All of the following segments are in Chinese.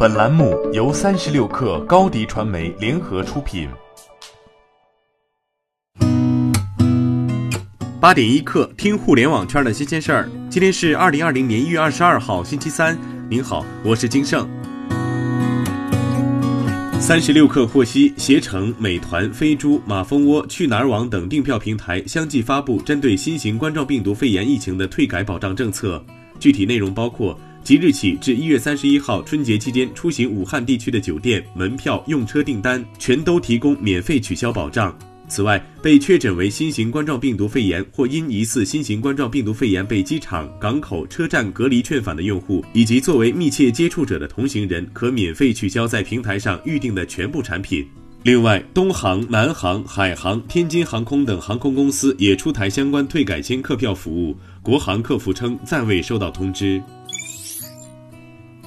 本栏目由三十六氪高低传媒联合出品。八点一刻，听互联网圈的新鲜事儿。今天是二零二零年一月二十二号，星期三。您好，我是金盛。三十六氪获悉，携程、美团、飞猪、马蜂窝、去哪儿网等订票平台相继发布针对新型冠状病毒肺炎疫情的退改保障政策，具体内容包括。即日起至一月三十一号春节期间出行武汉地区的酒店、门票、用车订单，全都提供免费取消保障。此外，被确诊为新型冠状病毒肺炎或因疑似新型冠状病毒肺炎被机场、港口、车站隔离劝返的用户，以及作为密切接触者的同行人，可免费取消在平台上预订的全部产品。另外，东航、南航、海航、天津航空等航空公司也出台相关退改签客票服务。国航客服称暂未收到通知。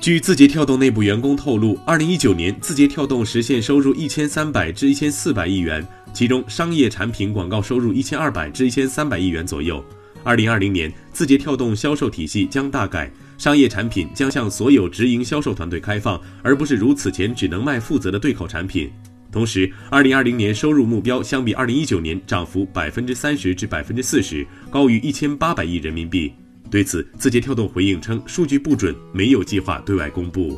据字节跳动内部员工透露，二零一九年字节跳动实现收入一千三百至一千四百亿元，其中商业产品广告收入一千二百至一千三百亿元左右。二零二零年，字节跳动销售体系将大改，商业产品将向所有直营销售团队开放，而不是如此前只能卖负责的对口产品。同时，二零二零年收入目标相比二零一九年涨幅百分之三十至百分之四十，高于一千八百亿人民币。对此，字节跳动回应称，数据不准，没有计划对外公布。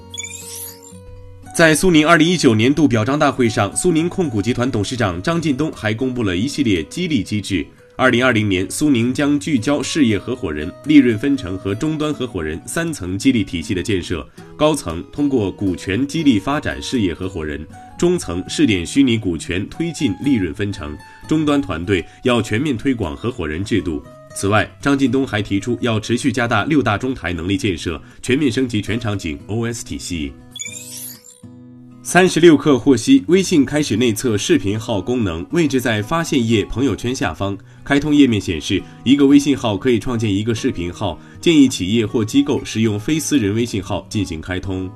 在苏宁二零一九年度表彰大会上，苏宁控股集团董事长张近东还公布了一系列激励机制。二零二零年，苏宁将聚焦事业合伙人、利润分成和终端合伙人三层激励体系的建设。高层通过股权激励发展事业合伙人，中层试点虚拟股权推进利润分成，终端团队要全面推广合伙人制度。此外，张近东还提出要持续加大六大中台能力建设，全面升级全场景 OS 体系。三十六氪获悉，微信开始内测视频号功能，位置在发现页朋友圈下方。开通页面显示，一个微信号可以创建一个视频号，建议企业或机构使用非私人微信号进行开通。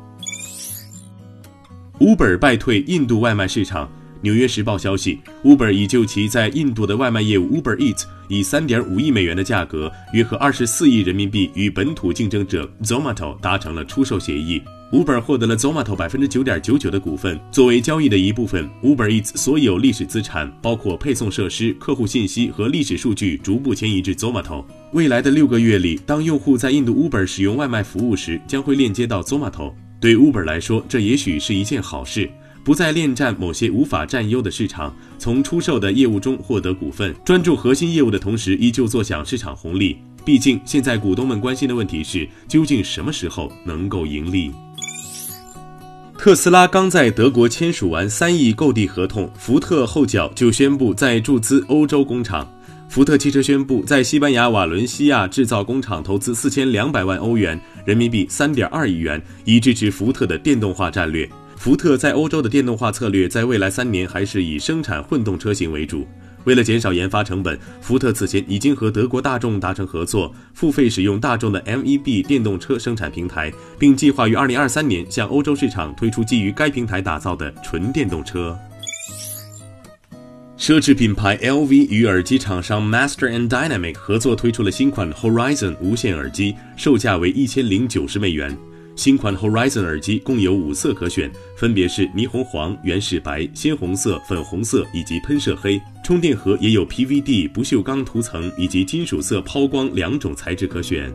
Uber 败退印度外卖市场。纽约时报消息，Uber 已就其在印度的外卖业务 Uber Eats 以三点五亿美元的价格，约合二十四亿人民币，与本土竞争者 Zomato 达成了出售协议。Uber 获得了 Zomato 百分之九点九九的股份，作为交易的一部分，Uber Eats 所有历史资产，包括配送设施、客户信息和历史数据，逐步迁移至 Zomato。未来的六个月里，当用户在印度 Uber 使用外卖服务时，将会链接到 Zomato。对 Uber 来说，这也许是一件好事。不再恋战某些无法占优的市场，从出售的业务中获得股份，专注核心业务的同时，依旧坐享市场红利。毕竟，现在股东们关心的问题是，究竟什么时候能够盈利？特斯拉刚在德国签署完三亿购地合同，福特后脚就宣布在注资欧洲工厂。福特汽车宣布在西班牙瓦伦西亚制造工厂投资四千两百万欧元（人民币三点二亿元），以支持福特的电动化战略。福特在欧洲的电动化策略，在未来三年还是以生产混动车型为主。为了减少研发成本，福特此前已经和德国大众达成合作，付费使用大众的 MEB 电动车生产平台，并计划于2023年向欧洲市场推出基于该平台打造的纯电动车。奢侈品牌 LV 与耳机厂商 Master and Dynamic 合作推出了新款 Horizon 无线耳机，售价为一千零九十美元。新款 Horizon 耳机共有五色可选，分别是霓虹黄、原始白、鲜红色、粉红色以及喷射黑。充电盒也有 PVD 不锈钢涂层以及金属色抛光两种材质可选。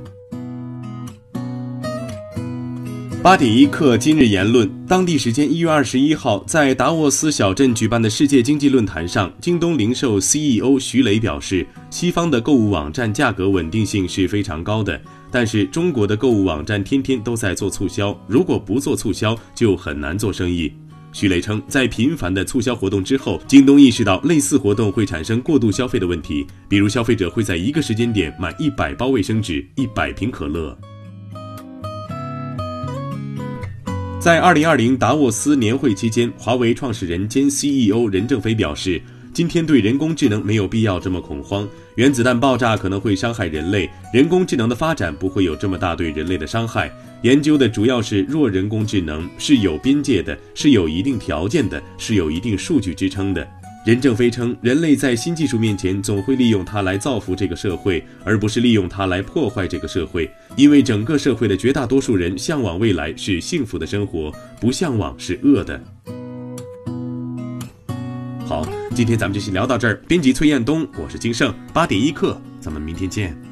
八点一刻，今日言论：当地时间一月二十一号，在达沃斯小镇举办的世界经济论坛上，京东零售 CEO 徐雷表示，西方的购物网站价格稳定性是非常高的。但是中国的购物网站天天都在做促销，如果不做促销，就很难做生意。徐雷称，在频繁的促销活动之后，京东意识到类似活动会产生过度消费的问题，比如消费者会在一个时间点买一百包卫生纸、一百瓶可乐。在二零二零达沃斯年会期间，华为创始人兼 CEO 任正非表示。今天对人工智能没有必要这么恐慌，原子弹爆炸可能会伤害人类，人工智能的发展不会有这么大对人类的伤害。研究的主要是弱人工智能，是有边界的，是有一定条件的，是有一定数据支撑的。任正非称，人类在新技术面前总会利用它来造福这个社会，而不是利用它来破坏这个社会。因为整个社会的绝大多数人向往未来是幸福的生活，不向往是恶的。好，今天咱们就先聊到这儿。编辑崔彦东，我是金盛，八点一刻，咱们明天见。